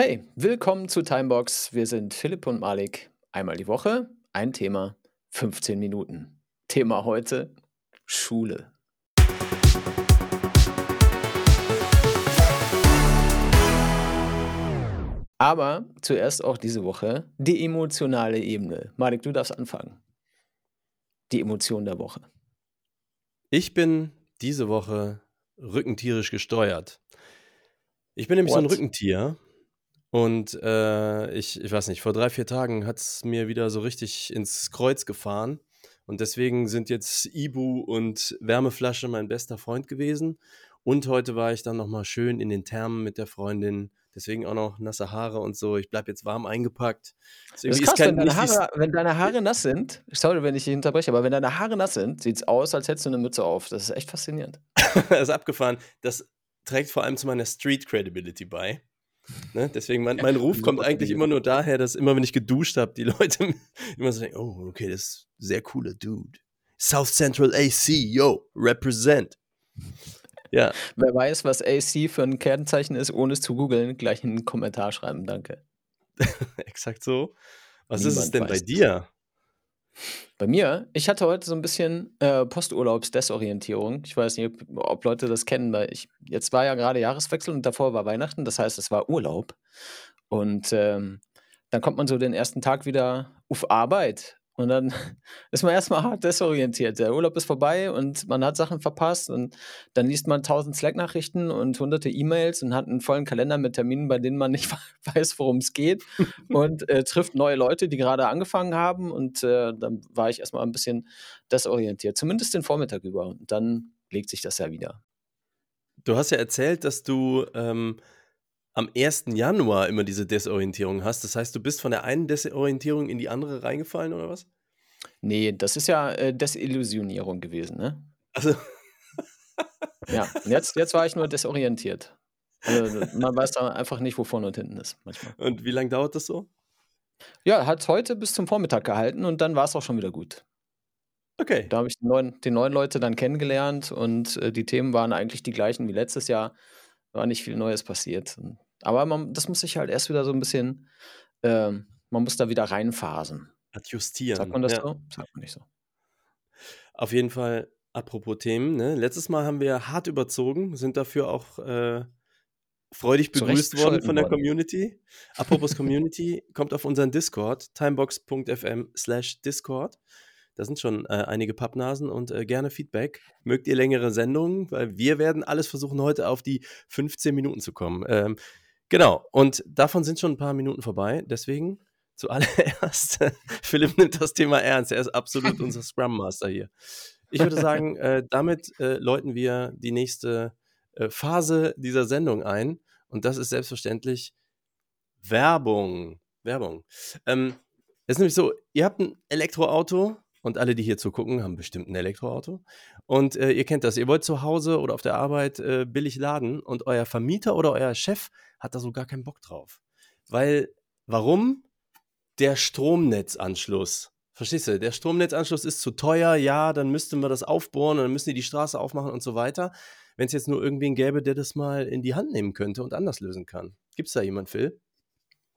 Hey, willkommen zu Timebox. Wir sind Philipp und Malik. Einmal die Woche, ein Thema, 15 Minuten. Thema heute: Schule. Aber zuerst auch diese Woche die emotionale Ebene. Malik, du darfst anfangen. Die Emotion der Woche. Ich bin diese Woche rückentierisch gesteuert. Ich bin nämlich so ein What? Rückentier und äh, ich, ich weiß nicht, vor drei, vier Tagen hat es mir wieder so richtig ins Kreuz gefahren und deswegen sind jetzt Ibu und Wärmeflasche mein bester Freund gewesen und heute war ich dann nochmal schön in den Thermen mit der Freundin, deswegen auch noch nasse Haare und so. Ich bleibe jetzt warm eingepackt. Das ist krass, wenn kein, deine, Haare, wenn deine Haare nass sind. Sorry, wenn ich dich unterbreche, aber wenn deine Haare nass sind, sieht es aus, als hättest du eine Mütze auf. Das ist echt faszinierend. das ist abgefahren. Das trägt vor allem zu meiner Street Credibility bei. Ne? Deswegen, mein, mein Ruf kommt eigentlich immer nur daher, dass immer, wenn ich geduscht habe, die Leute immer so denken, oh, okay, das ist ein sehr cooler Dude. South Central AC, yo, represent. Ja, Wer weiß, was AC für ein Kennzeichen ist, ohne es zu googeln, gleich in den Kommentar schreiben. Danke. exakt so. Was ist es Niemand denn bei dir? Bei mir, ich hatte heute so ein bisschen äh, Posturlaubsdesorientierung. Ich weiß nicht, ob, Leute das kennen, weil ich, jetzt war ja gerade Jahreswechsel und davor war Weihnachten, das heißt, es war Urlaub. Und ähm, dann kommt man so den ersten Tag wieder auf Arbeit und dann ist man erstmal hart desorientiert. Der Urlaub ist vorbei und man hat Sachen verpasst und dann liest man tausend Slack-Nachrichten und hunderte E-Mails und hat einen vollen Kalender mit Terminen, bei denen man nicht weiß, worum es geht und äh, trifft neue Leute, die gerade angefangen haben und äh, dann war ich erstmal ein bisschen desorientiert, zumindest den Vormittag über und dann legt sich das ja wieder. Du hast ja erzählt, dass du ähm, am 1. Januar immer diese Desorientierung hast. Das heißt, du bist von der einen Desorientierung in die andere reingefallen, oder was? Nee, das ist ja äh, Desillusionierung gewesen, ne? Also, Ja, und jetzt, jetzt war ich nur desorientiert. Also, man weiß da einfach nicht, wo vorne und hinten ist manchmal. und wie lange dauert das so? Ja, hat heute bis zum Vormittag gehalten und dann war es auch schon wieder gut. Okay. Da habe ich die neuen, die neuen Leute dann kennengelernt und äh, die Themen waren eigentlich die gleichen wie letztes Jahr. War nicht viel Neues passiert. Aber man, das muss sich halt erst wieder so ein bisschen, ähm, man muss da wieder reinphasen. Adjustieren. Sagt man das ja. so? Sagt man nicht so. Auf jeden Fall, apropos Themen, ne? letztes Mal haben wir hart überzogen, sind dafür auch äh, freudig begrüßt worden von der worden. Community. Apropos Community, kommt auf unseren Discord, timebox.fm slash Discord. Da sind schon äh, einige Pappnasen und äh, gerne Feedback. Mögt ihr längere Sendungen? Weil wir werden alles versuchen, heute auf die 15 Minuten zu kommen. Ähm, genau, und davon sind schon ein paar Minuten vorbei. Deswegen zuallererst, Philipp nimmt das Thema ernst. Er ist absolut unser Scrum Master hier. Ich würde sagen, äh, damit äh, läuten wir die nächste äh, Phase dieser Sendung ein. Und das ist selbstverständlich Werbung. Werbung. Ähm, es ist nämlich so, ihr habt ein Elektroauto und alle, die hier zugucken, haben bestimmt ein Elektroauto. Und äh, ihr kennt das, ihr wollt zu Hause oder auf der Arbeit äh, billig laden und euer Vermieter oder euer Chef hat da so gar keinen Bock drauf. Weil, warum? Der Stromnetzanschluss. Verstehst du? Der Stromnetzanschluss ist zu teuer, ja, dann müssten wir das aufbohren und dann müssen die die Straße aufmachen und so weiter. Wenn es jetzt nur irgendwen gäbe, der das mal in die Hand nehmen könnte und anders lösen kann. Gibt es da jemand, Phil?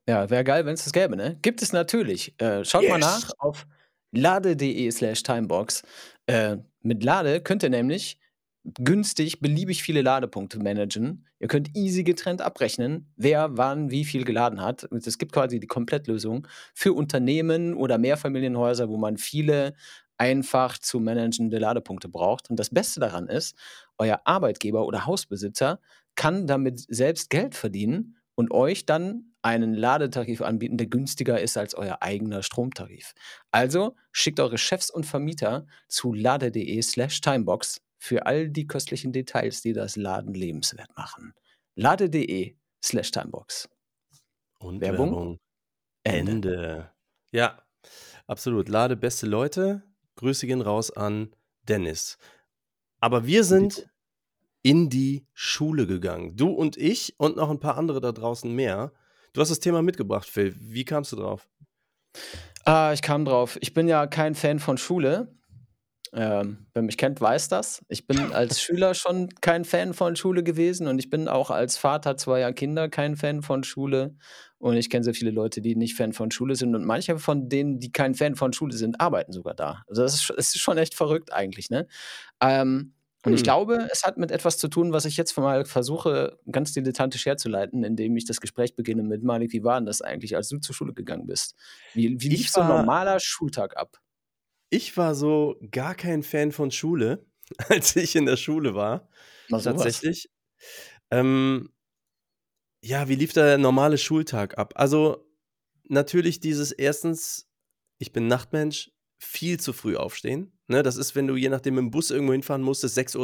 Ja, wäre geil, wenn es das gäbe, ne? Gibt es natürlich. Äh, schaut mal Yes. nach auf lade.de slash timebox. Äh, mit Lade könnt ihr nämlich günstig beliebig viele Ladepunkte managen. Ihr könnt easy getrennt abrechnen, wer wann wie viel geladen hat. Es gibt quasi die Komplettlösung für Unternehmen oder Mehrfamilienhäuser, wo man viele einfach zu managende Ladepunkte braucht. Und das Beste daran ist, euer Arbeitgeber oder Hausbesitzer kann damit selbst Geld verdienen und euch dann einen Ladetarif anbieten, der günstiger ist als euer eigener Stromtarif. Also schickt eure Chefs und Vermieter zu lade.de slash timebox für all die köstlichen Details, die das Laden lebenswert machen. lade.de slash timebox. Und Werbung? Werbung. Ende. Ende. Ja, absolut. Lade beste Leute. Grüße gehen raus an Dennis. Aber wir sind in die Schule gegangen. Du und ich und noch ein paar andere da draußen mehr. Du hast das Thema mitgebracht, Phil. Wie kamst du drauf? Ah, ich kam drauf. Ich bin ja kein Fan von Schule. Ähm, wer mich kennt, weiß das. Ich bin als Schüler schon kein Fan von Schule gewesen und ich bin auch als Vater zweier Kinder kein Fan von Schule. Und ich kenne sehr viele Leute, die nicht Fan von Schule sind und manche von denen, die kein Fan von Schule sind, arbeiten sogar da. Also das ist, das ist schon echt verrückt eigentlich, ne? Ähm, und ich Hm. glaube, es hat mit etwas zu tun, was ich jetzt mal versuche, ganz dilettantisch herzuleiten, indem ich das Gespräch beginne mit Malik, wie war denn das eigentlich, als du zur Schule gegangen bist? Wie, wie lief so ein war- normaler Schultag ab? Ich war so gar kein Fan von Schule, als ich in der Schule war. Sowas. Tatsächlich. Ähm, ja, wie lief der normale Schultag ab? Also, natürlich dieses erstens, ich bin Nachtmensch, viel zu früh aufstehen. Ne, das ist, wenn du je nachdem dem Bus irgendwo hinfahren musstest, 6.30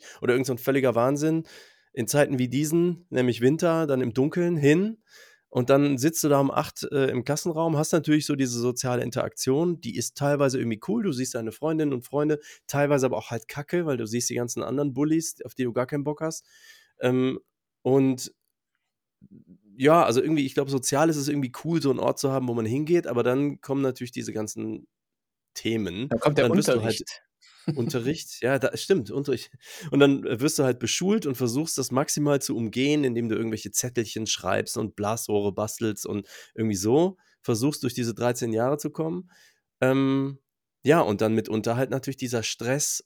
Uhr oder irgend so völliger Wahnsinn. In Zeiten wie diesen, nämlich Winter, dann im Dunkeln hin. Und dann sitzt du da um 8 äh, im Kassenraum, hast natürlich so diese soziale Interaktion, die ist teilweise irgendwie cool. Du siehst deine Freundinnen und Freunde, teilweise aber auch halt kacke, weil du siehst die ganzen anderen Bullies, auf die du gar keinen Bock hast. Ähm, und ja, also irgendwie, ich glaube, sozial ist es irgendwie cool, so einen Ort zu haben, wo man hingeht, aber dann kommen natürlich diese ganzen Themen. Da kommt der dann wirst du halt Unterricht. Unterricht, ja, da stimmt, Unterricht. Und dann wirst du halt beschult und versuchst das maximal zu umgehen, indem du irgendwelche Zettelchen schreibst und Blasrohre bastelst und irgendwie so versuchst durch diese 13 Jahre zu kommen. Ähm, ja, und dann mitunter halt natürlich dieser Stress,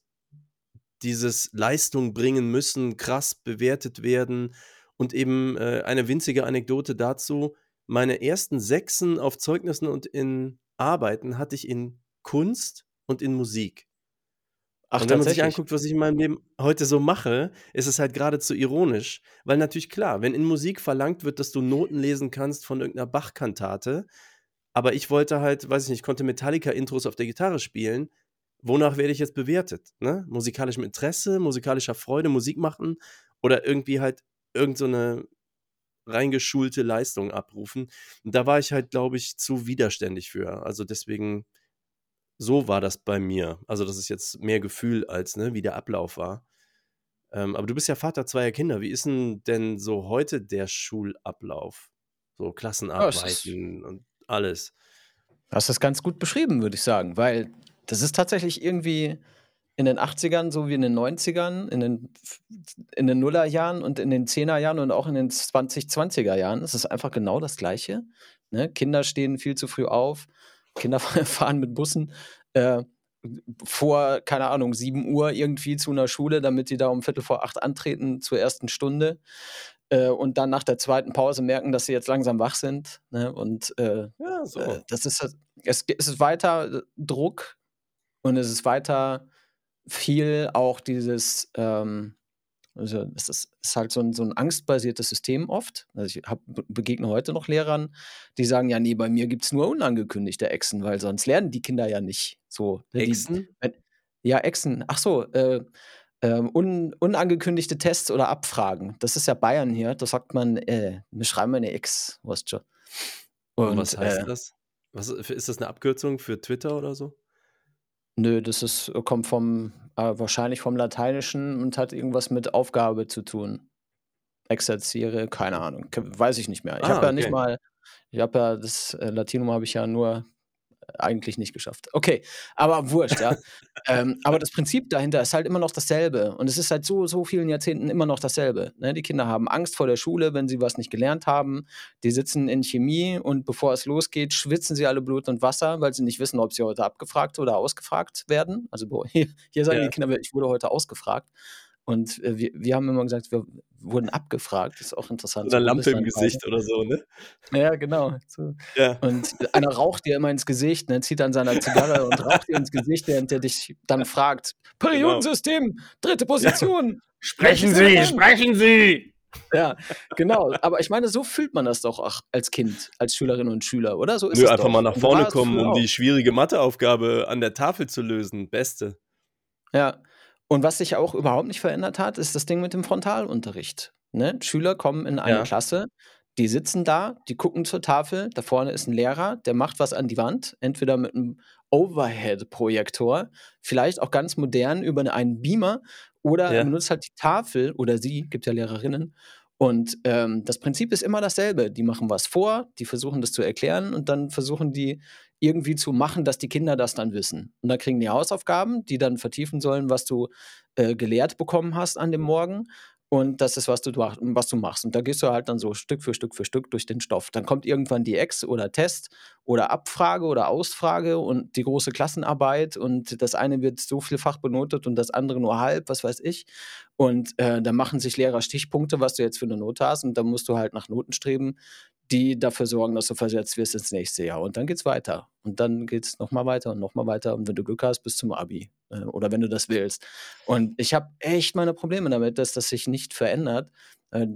dieses Leistung bringen müssen, krass bewertet werden und eben äh, eine winzige Anekdote dazu. Meine ersten Sechsen auf Zeugnissen und in Arbeiten hatte ich in Kunst und in Musik. Ach, und wenn man sich anguckt, was ich in meinem Leben heute so mache, ist es halt geradezu ironisch. Weil natürlich klar, wenn in Musik verlangt wird, dass du Noten lesen kannst von irgendeiner Bach-Kantate, aber ich wollte halt, weiß ich nicht, konnte Metallica-Intros auf der Gitarre spielen, wonach werde ich jetzt bewertet? Ne? Musikalischem Interesse, musikalischer Freude, Musik machen oder irgendwie halt irgend so eine reingeschulte Leistung abrufen. Und da war ich halt, glaube ich, zu widerständig für. Also deswegen, so war das bei mir. Also das ist jetzt mehr Gefühl als, ne, wie der Ablauf war. Ähm, aber du bist ja Vater zweier Kinder. Wie ist denn denn so heute der Schulablauf? So Klassenarbeiten und alles. Du hast das ganz gut beschrieben, würde ich sagen, weil das ist tatsächlich irgendwie in den 80ern so wie in den 90ern, in den, in den Nullerjahren und in den 10er Jahren und auch in den 2020er Jahren. Es ist einfach genau das Gleiche. Ne? Kinder stehen viel zu früh auf, Kinder fahren mit Bussen äh, vor, keine Ahnung, 7 Uhr irgendwie zu einer Schule, damit die da um Viertel vor acht antreten zur ersten Stunde. Äh, und dann nach der zweiten Pause merken, dass sie jetzt langsam wach sind. Ne? Und äh, Ja, so. äh, das ist, es, es ist weiter Druck und es ist weiter viel auch dieses, ähm, also es ist, ist halt so ein, so ein angstbasiertes System oft. Also ich hab, be- begegne heute noch Lehrern, die sagen, ja, nee, bei mir gibt es nur unangekündigte Echsen, weil sonst lernen die Kinder ja nicht so. ne, die- Echsen? wenn- Ja, Echsen. Ach so, äh, ähm, un, unangekündigte Tests oder Abfragen. Das ist ja Bayern hier. Da sagt man, äh, wir schreiben eine Ex, weißt du. Und, was heißt äh, das? Was, ist das eine Abkürzung für Twitter oder so? Nö, das ist, kommt vom, äh, wahrscheinlich vom Lateinischen und hat irgendwas mit Aufgabe zu tun. Exerziere, keine Ahnung, weiß ich nicht mehr. Ich Ah, habe ja nicht mal, ich habe ja das äh, Latinum habe ich ja nur eigentlich nicht geschafft. Okay, aber wurscht, ja. ähm, aber das Prinzip dahinter ist halt immer noch dasselbe und es ist seit so, so vielen Jahrzehnten immer noch dasselbe. Ne? Die Kinder haben Angst vor der Schule, wenn sie was nicht gelernt haben. Die sitzen in Chemie und bevor es losgeht, schwitzen sie alle Blut und Wasser, weil sie nicht wissen, ob sie heute abgefragt oder ausgefragt werden. Also hier, hier sagen Ja. die Kinder, ich wurde heute ausgefragt. Und äh, wir, wir haben immer gesagt, wir wurden abgefragt. Das ist auch interessant. Oder so Lampe im. Gesicht oder so, ne? Ja, genau. So. Ja. Und einer raucht dir immer ins Gesicht, ne, zieht an seiner Zigarre und raucht dir ins Gesicht, während er dich dann fragt: Periodensystem, dritte Position. Sprechen welches Sie, Element?" sprechen Sie! Ja, genau. Aber ich meine, so fühlt man das doch auch als Kind, als Schülerin und Schüler, oder? So ist Nö, es einfach doch. mal nach vorne kommen, um auch. die schwierige Matheaufgabe an der Tafel zu lösen. Beste. Ja. Und was sich auch überhaupt nicht verändert hat, ist das Ding mit dem Frontalunterricht. Ne? Schüler kommen in eine Ja. Klasse, die sitzen da, die gucken zur Tafel, da vorne ist ein Lehrer, der macht was an die Wand, entweder mit einem Overhead-Projektor, vielleicht auch ganz modern über eine- einen Beamer oder Ja. benutzt halt die Tafel oder sie, gibt ja Lehrerinnen. Und ähm, das Prinzip ist immer dasselbe. Die machen was vor, die versuchen das zu erklären und dann versuchen die irgendwie zu machen, dass die Kinder das dann wissen. Und dann kriegen die Hausaufgaben, die dann vertiefen sollen, was du äh, gelehrt bekommen hast an dem Morgen. Und das ist, was du, was du machst. Und da gehst du halt dann so Stück für Stück für Stück durch den Stoff. Dann kommt irgendwann die Ex oder Test oder Abfrage oder Ausfrage und die große Klassenarbeit. Und das eine wird so vielfach benotet und das andere nur halb, was weiß ich. Und äh, dann machen sich Lehrer Stichpunkte, was du jetzt für eine Note hast. Und dann musst du halt nach Noten streben, die dafür sorgen, dass du versetzt wirst ins nächste Jahr. Und dann geht's weiter. Und dann geht's nochmal weiter und nochmal weiter. Und wenn du Glück hast, bis zum Abi. Äh, oder wenn du das willst. Und ich habe echt meine Probleme damit, dass das sich nicht verändert. Äh,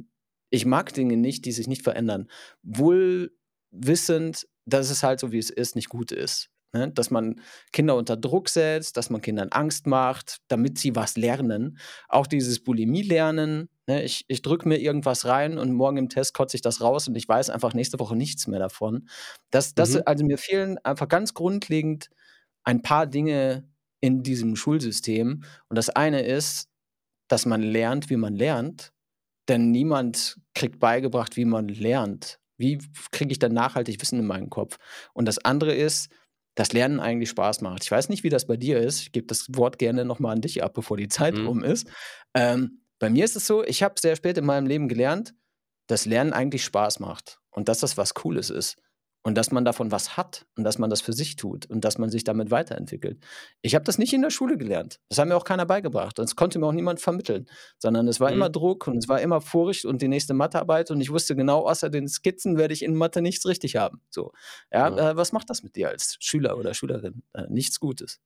ich mag Dinge nicht, die sich nicht verändern. Wohl wissend, dass es halt so, wie es ist, nicht gut ist. Ne? Dass man Kinder unter Druck setzt, dass man Kindern Angst macht, damit sie was lernen. Auch dieses Bulimie-Lernen. Ne? Ich, ich drücke mir irgendwas rein und morgen im Test kotze ich das raus und ich weiß einfach nächste Woche nichts mehr davon. Das, das, mhm. Also mir fehlen einfach ganz grundlegend ein paar Dinge in diesem Schulsystem. Und das eine ist, dass man lernt, wie man lernt. Denn niemand kriegt beigebracht, wie man lernt. Wie kriege ich dann nachhaltig Wissen in meinen Kopf? Und das andere ist, dass Lernen eigentlich Spaß macht. Ich weiß nicht, wie das bei dir ist. Ich gebe das Wort gerne nochmal an dich ab, bevor die Zeit mhm. um ist. Ähm, bei mir ist es so, ich habe sehr spät in meinem Leben gelernt, dass Lernen eigentlich Spaß macht und dass das was Cooles ist und dass man davon was hat und dass man das für sich tut und dass man sich damit weiterentwickelt. Ich habe das nicht in der Schule gelernt. Das hat mir auch keiner beigebracht. Das konnte mir auch niemand vermitteln, sondern es war mhm. immer Druck und es war immer Furcht und die nächste Mathearbeit und ich wusste genau, außer den Skizzen werde ich in Mathe nichts richtig haben. So, ja, ja. Äh, was macht das mit dir als Schüler oder Schülerin? Äh, nichts Gutes.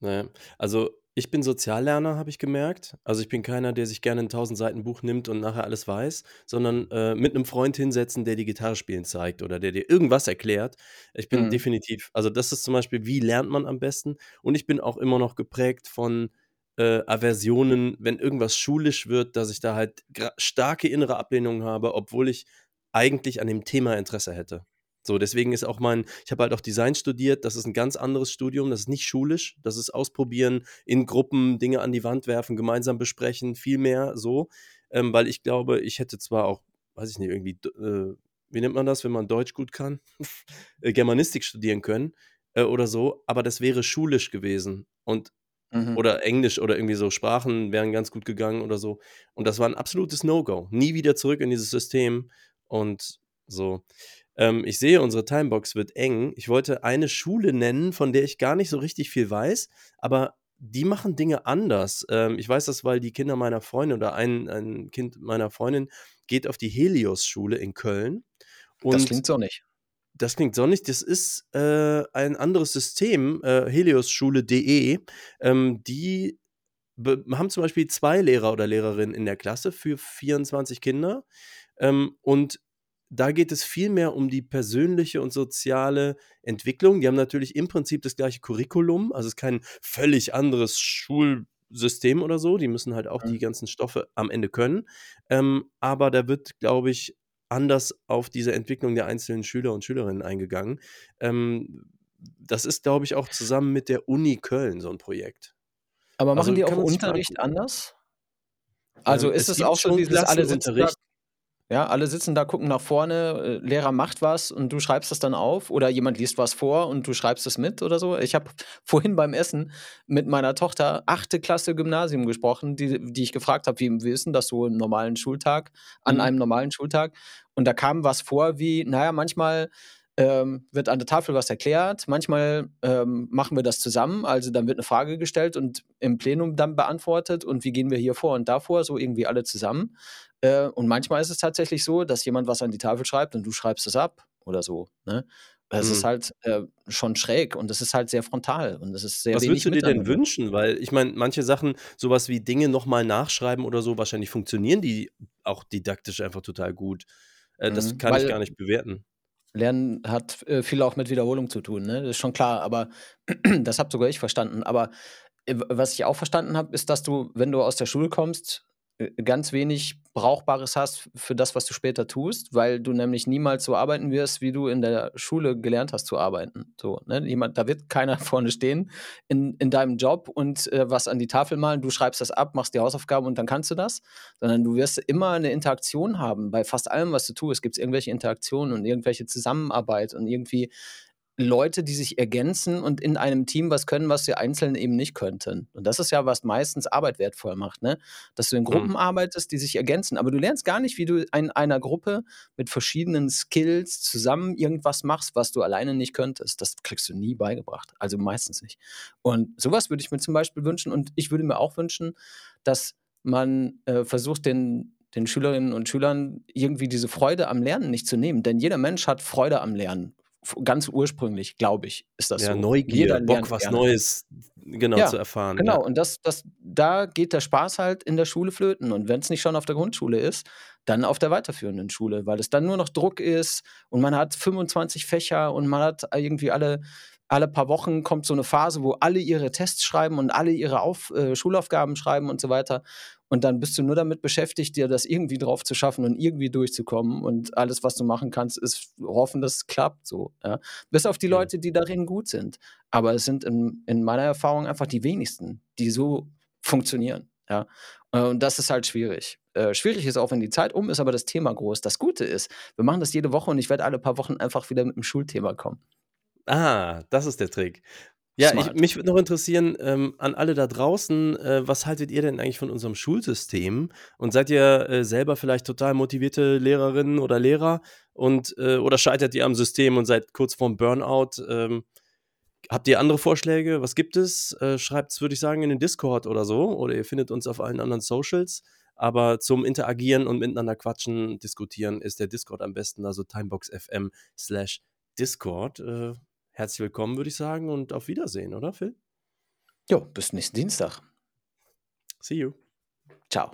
Naja, also ich bin Soziallerner, habe ich gemerkt. Also ich bin keiner, der sich gerne ein 1000 Seiten Buch nimmt und nachher alles weiß, sondern äh, mit einem Freund hinsetzen, der die Gitarre spielen zeigt oder der dir irgendwas erklärt. Ich bin Mhm. definitiv, also das ist zum Beispiel, wie lernt man am besten? Und ich bin auch immer noch geprägt von äh, Aversionen, wenn irgendwas schulisch wird, dass ich da halt starke innere Ablehnung habe, obwohl ich eigentlich an dem Thema Interesse hätte. So, deswegen ist auch mein, ich habe halt auch Design studiert, das ist ein ganz anderes Studium, das ist nicht schulisch, das ist ausprobieren, in Gruppen Dinge an die Wand werfen, gemeinsam besprechen, viel mehr so, ähm, weil ich glaube, ich hätte zwar auch, weiß ich nicht, irgendwie, äh, wie nennt man das, wenn man Deutsch gut kann, äh, Germanistik studieren können äh, oder so, aber das wäre schulisch gewesen. Und mhm. oder Englisch oder irgendwie so Sprachen wären ganz gut gegangen oder so. Und das war ein absolutes No-Go, nie wieder zurück in dieses System. Und so. Ähm, ich sehe, unsere Timebox wird eng. Ich wollte eine Schule nennen, von der ich gar nicht so richtig viel weiß, aber die machen Dinge anders. Ähm, ich weiß das, weil die Kinder meiner Freundin oder ein, ein Kind meiner Freundin geht auf die Helios-Schule in Köln. das klingt sonnig. Das klingt sonnig. Das ist äh, ein anderes System, äh, heliosschule.de. Ähm, die haben zum Beispiel zwei Lehrer oder Lehrerinnen in der Klasse für 24 Kinder. Ähm, und da geht es viel mehr um die persönliche und soziale Entwicklung. Die haben natürlich im Prinzip das gleiche Curriculum, also es ist kein völlig anderes Schulsystem oder so. Die müssen halt auch mhm. die ganzen Stoffe am Ende können. Ähm, aber da wird, glaube ich, anders auf diese Entwicklung der einzelnen Schüler und Schülerinnen eingegangen. Ähm, das ist, glaube ich, auch zusammen mit der Uni Köln so ein Projekt. Aber machen also, die auch Unterricht anders? Also ähm, ist es, es auch schon dieses alle Unterricht? Ja, alle sitzen da, gucken nach vorne, äh, Lehrer macht was und du schreibst das dann auf oder jemand liest was vor und du schreibst es mit oder so. Ich habe vorhin beim Essen mit meiner Tochter achte Klasse Gymnasium gesprochen, die, die ich gefragt habe, wie, ist denn das so im normalen Schultag, an mhm. einem normalen Schultag? Und da kam was vor wie, naja, manchmal ähm, wird an der Tafel was erklärt. Manchmal ähm, machen wir das zusammen, also dann wird eine Frage gestellt und im Plenum dann beantwortet und wie gehen wir hier vor und davor, so irgendwie alle zusammen. Äh, und manchmal ist es tatsächlich so, dass jemand was an die Tafel schreibt und du schreibst es ab oder so. Ne? Es mhm. ist halt äh, schon schräg und es ist halt sehr frontal und es ist sehr Was würdest du dir denn wünschen? Weil ich meine, manche Sachen, sowas wie Dinge nochmal nachschreiben oder so, wahrscheinlich funktionieren die auch didaktisch einfach total gut. Äh, das mhm, kann ich gar nicht bewerten. Lernen hat äh, viel auch mit Wiederholung zu tun, ne? Das ist schon klar, aber das habe sogar ich verstanden. Aber äh, was ich auch verstanden habe, ist, dass du, wenn du aus der Schule kommst, ganz wenig Brauchbares hast für das, was du später tust, weil du nämlich niemals so arbeiten wirst, wie du in der Schule gelernt hast zu arbeiten. So, ne? Jemand, da wird keiner vorne stehen in, in deinem Job und äh, was an die Tafel malen, du schreibst das ab, machst die Hausaufgaben und dann kannst du das, sondern du wirst immer eine Interaktion haben. Bei fast allem, was du tust, gibt es irgendwelche Interaktionen und irgendwelche Zusammenarbeit und irgendwie Leute, die sich ergänzen und in einem Team was können, was sie einzeln eben nicht könnten. Und das ist ja, was meistens Arbeit wertvoll macht, ne? Dass du in Gruppen mhm. arbeitest, die sich ergänzen. Aber du lernst gar nicht, wie du in einer Gruppe mit verschiedenen Skills zusammen irgendwas machst, was du alleine nicht könntest. Das kriegst du nie beigebracht. Also meistens nicht. Und sowas würde ich mir zum Beispiel wünschen. Und ich würde mir auch wünschen, dass man äh, versucht, den den Schülerinnen und Schülern irgendwie diese Freude am Lernen nicht zu nehmen. Denn jeder Mensch hat Freude am Lernen ganz ursprünglich, glaube ich, ist das ja, so. Neugier, Bock, was gerne. Neues genau ja, zu erfahren. Genau, ja. und das, das, da geht der Spaß halt in der Schule flöten. Und wenn es nicht schon auf der Grundschule ist, dann auf der weiterführenden Schule, weil es dann nur noch Druck ist und man hat 25 Fächer und man hat irgendwie alle alle paar Wochen kommt so eine Phase, wo alle ihre Tests schreiben und alle ihre Auf, äh, Schulaufgaben schreiben und so weiter. Und dann bist du nur damit beschäftigt, dir das irgendwie drauf zu schaffen und irgendwie durchzukommen. Und alles, was du machen kannst, ist hoffen, dass es klappt. So, ja. Bis auf die Leute, die darin gut sind. Aber es sind in, in meiner Erfahrung einfach die wenigsten, die so funktionieren. Ja. Und das ist halt schwierig. Äh, schwierig ist auch, wenn die Zeit um ist, aber das Thema groß. Das Gute ist, wir machen das jede Woche und ich werde alle paar Wochen einfach wieder mit dem Schulthema kommen. Ah, das ist der Trick. Ja, ich, mich würde noch interessieren, ähm, an alle da draußen, äh, was haltet ihr denn eigentlich von unserem Schulsystem? Und seid ihr äh, selber vielleicht total motivierte Lehrerinnen oder Lehrer und äh, oder scheitert ihr am System und seid kurz vorm Burnout? Ähm, habt ihr andere Vorschläge? Was gibt es? Äh, Schreibt es, würde ich sagen, in den Discord oder so. Oder ihr findet uns auf allen anderen Socials. Aber zum Interagieren und miteinander quatschen, diskutieren ist der Discord am besten, also timeboxfm slash Discord. Herzlich willkommen, würde ich sagen, und auf Wiedersehen, oder Phil? Jo, bis nächsten Dienstag. See you. Ciao.